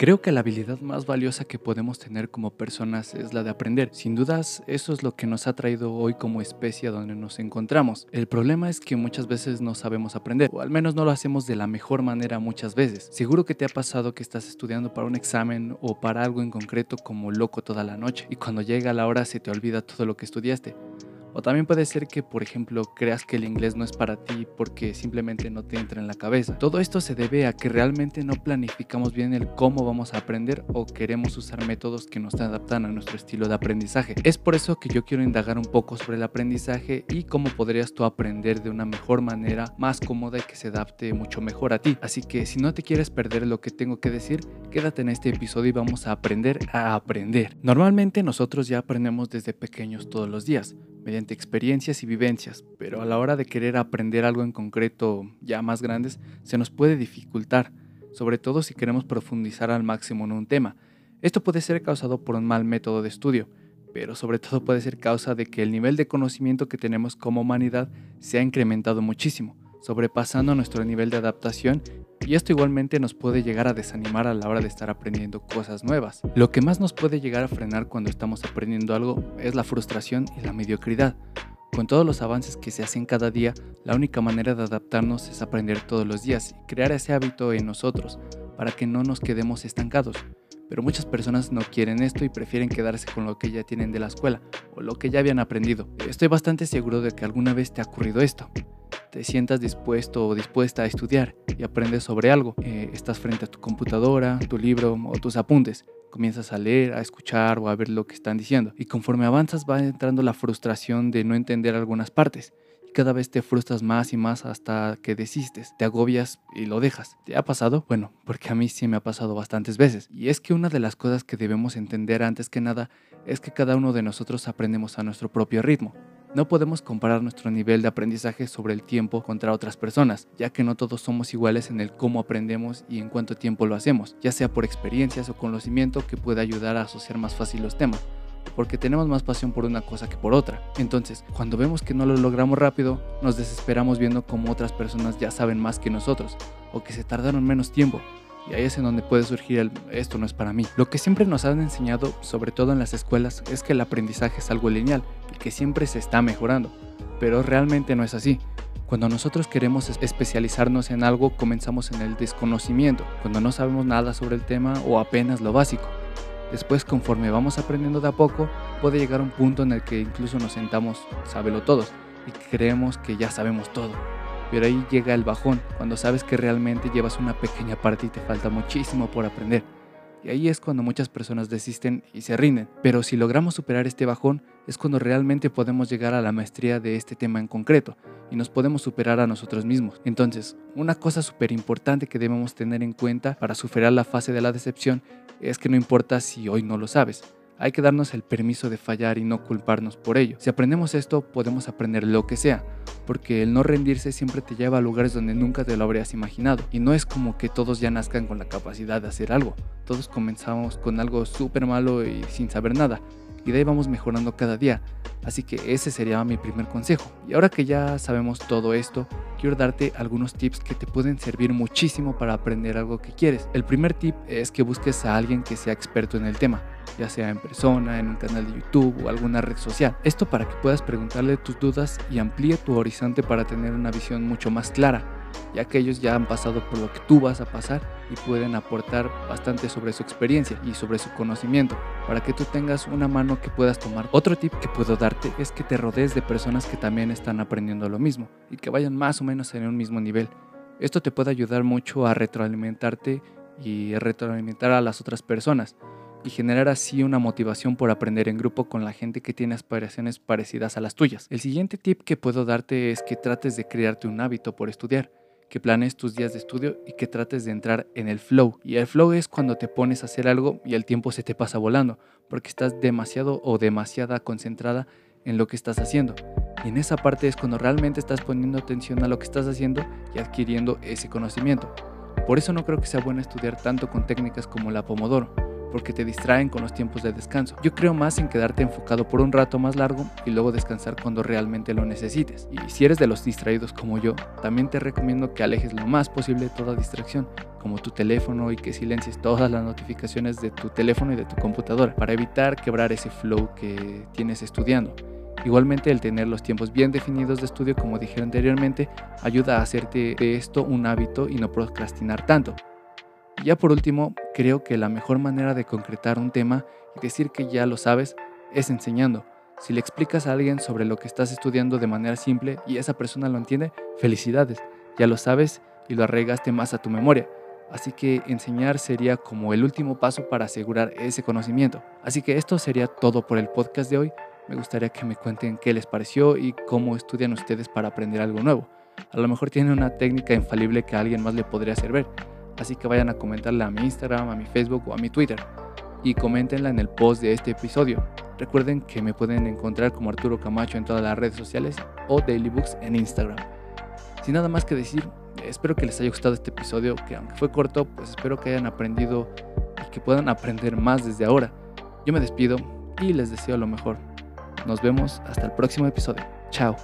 Creo que la habilidad más valiosa que podemos tener como personas es la de aprender. Sin dudas, eso es lo que nos ha traído hoy como especie a donde nos encontramos. El problema es que muchas veces no sabemos aprender, o al menos no lo hacemos de la mejor manera muchas veces. Seguro que te ha pasado que estás estudiando para un examen o para algo en concreto como loco toda la noche, y cuando llega la hora se te olvida todo lo que estudiaste. O también puede ser que, por ejemplo, creas que el inglés no es para ti porque simplemente no te entra en la cabeza. Todo esto se debe a que realmente no planificamos bien el cómo vamos a aprender o queremos usar métodos que nos adaptan a nuestro estilo de aprendizaje. Es por eso que yo quiero indagar un poco sobre el aprendizaje y cómo podrías tú aprender de una mejor manera, más cómoda y que se adapte mucho mejor a ti. Así que si no te quieres perder lo que tengo que decir, quédate en este episodio y vamos a aprender a aprender. Normalmente nosotros ya aprendemos desde pequeños todos los días mediante experiencias y vivencias, pero a la hora de querer aprender algo en concreto ya más grandes, se nos puede dificultar, sobre todo si queremos profundizar al máximo en un tema. Esto puede ser causado por un mal método de estudio, pero sobre todo puede ser causa de que el nivel de conocimiento que tenemos como humanidad se ha incrementado muchísimo, sobrepasando nuestro nivel de adaptación y esto igualmente nos puede llegar a desanimar a la hora de estar aprendiendo cosas nuevas. Lo que más nos puede llegar a frenar cuando estamos aprendiendo algo es la frustración y la mediocridad. Con todos los avances que se hacen cada día, la única manera de adaptarnos es aprender todos los días y crear ese hábito en nosotros para que no nos quedemos estancados. Pero muchas personas no quieren esto y prefieren quedarse con lo que ya tienen de la escuela o lo que ya habían aprendido. Estoy bastante seguro de que alguna vez te ha ocurrido esto te sientas dispuesto o dispuesta a estudiar y aprendes sobre algo. Eh, estás frente a tu computadora, tu libro o tus apuntes. Comienzas a leer, a escuchar o a ver lo que están diciendo. Y conforme avanzas va entrando la frustración de no entender algunas partes. Cada vez te frustras más y más hasta que desistes, te agobias y lo dejas. ¿Te ha pasado? Bueno, porque a mí sí me ha pasado bastantes veces. Y es que una de las cosas que debemos entender antes que nada es que cada uno de nosotros aprendemos a nuestro propio ritmo. No podemos comparar nuestro nivel de aprendizaje sobre el tiempo contra otras personas, ya que no todos somos iguales en el cómo aprendemos y en cuánto tiempo lo hacemos, ya sea por experiencias o conocimiento que pueda ayudar a asociar más fácil los temas porque tenemos más pasión por una cosa que por otra. Entonces, cuando vemos que no lo logramos rápido, nos desesperamos viendo cómo otras personas ya saben más que nosotros o que se tardaron menos tiempo y ahí es en donde puede surgir el esto no es para mí. Lo que siempre nos han enseñado, sobre todo en las escuelas, es que el aprendizaje es algo lineal y que siempre se está mejorando, pero realmente no es así. Cuando nosotros queremos especializarnos en algo, comenzamos en el desconocimiento, cuando no sabemos nada sobre el tema o apenas lo básico. Después, conforme vamos aprendiendo de a poco, puede llegar un punto en el que incluso nos sentamos, sábelo todos, y creemos que ya sabemos todo pero ahí llega el bajón, cuando sabes que realmente llevas una pequeña parte y te falta muchísimo por aprender. Y ahí es cuando muchas personas desisten y se rinden. Pero si logramos superar este bajón, es cuando realmente podemos llegar a la maestría de este tema en concreto y nos podemos superar a nosotros mismos. Entonces, una cosa súper importante que debemos tener en cuenta para superar la fase de la decepción es que no importa si hoy no lo sabes, hay que darnos el permiso de fallar y no culparnos por ello. Si aprendemos esto, podemos aprender lo que sea, porque el no rendirse siempre te lleva a lugares donde nunca te lo habrías imaginado. Y no es como que todos ya nazcan con la capacidad de hacer algo. Todos comenzamos con algo súper malo y sin saber nada. Y de ahí vamos mejorando cada día. Así que ese sería mi primer consejo. Y ahora que ya sabemos todo esto, quiero darte algunos tips que te pueden servir muchísimo para aprender algo que quieres. El primer tip es que busques a alguien que sea experto en el tema ya sea en persona, en un canal de YouTube o alguna red social. Esto para que puedas preguntarle tus dudas y amplíe tu horizonte para tener una visión mucho más clara, ya que ellos ya han pasado por lo que tú vas a pasar y pueden aportar bastante sobre su experiencia y sobre su conocimiento, para que tú tengas una mano que puedas tomar. Otro tip que puedo darte es que te rodees de personas que también están aprendiendo lo mismo y que vayan más o menos en un mismo nivel. Esto te puede ayudar mucho a retroalimentarte y retroalimentar a las otras personas y generar así una motivación por aprender en grupo con la gente que tiene aspiraciones parecidas a las tuyas. El siguiente tip que puedo darte es que trates de crearte un hábito por estudiar, que planes tus días de estudio y que trates de entrar en el flow. Y el flow es cuando te pones a hacer algo y el tiempo se te pasa volando, porque estás demasiado o demasiada concentrada en lo que estás haciendo. Y en esa parte es cuando realmente estás poniendo atención a lo que estás haciendo y adquiriendo ese conocimiento. Por eso no creo que sea bueno estudiar tanto con técnicas como la Pomodoro, porque te distraen con los tiempos de descanso. Yo creo más en quedarte enfocado por un rato más largo y luego descansar cuando realmente lo necesites. Y si eres de los distraídos como yo, también te recomiendo que alejes lo más posible toda distracción, como tu teléfono y que silencies todas las notificaciones de tu teléfono y de tu computadora, para evitar quebrar ese flow que tienes estudiando. Igualmente el tener los tiempos bien definidos de estudio, como dije anteriormente, ayuda a hacerte de esto un hábito y no procrastinar tanto. Ya por último, creo que la mejor manera de concretar un tema y decir que ya lo sabes es enseñando. Si le explicas a alguien sobre lo que estás estudiando de manera simple y esa persona lo entiende, felicidades, ya lo sabes y lo arraigaste más a tu memoria. Así que enseñar sería como el último paso para asegurar ese conocimiento. Así que esto sería todo por el podcast de hoy. Me gustaría que me cuenten qué les pareció y cómo estudian ustedes para aprender algo nuevo. A lo mejor tienen una técnica infalible que a alguien más le podría servir. Así que vayan a comentarla a mi Instagram, a mi Facebook o a mi Twitter. Y coméntenla en el post de este episodio. Recuerden que me pueden encontrar como Arturo Camacho en todas las redes sociales o Daily Books en Instagram. Sin nada más que decir, espero que les haya gustado este episodio, que aunque fue corto, pues espero que hayan aprendido y que puedan aprender más desde ahora. Yo me despido y les deseo lo mejor. Nos vemos hasta el próximo episodio. Chao.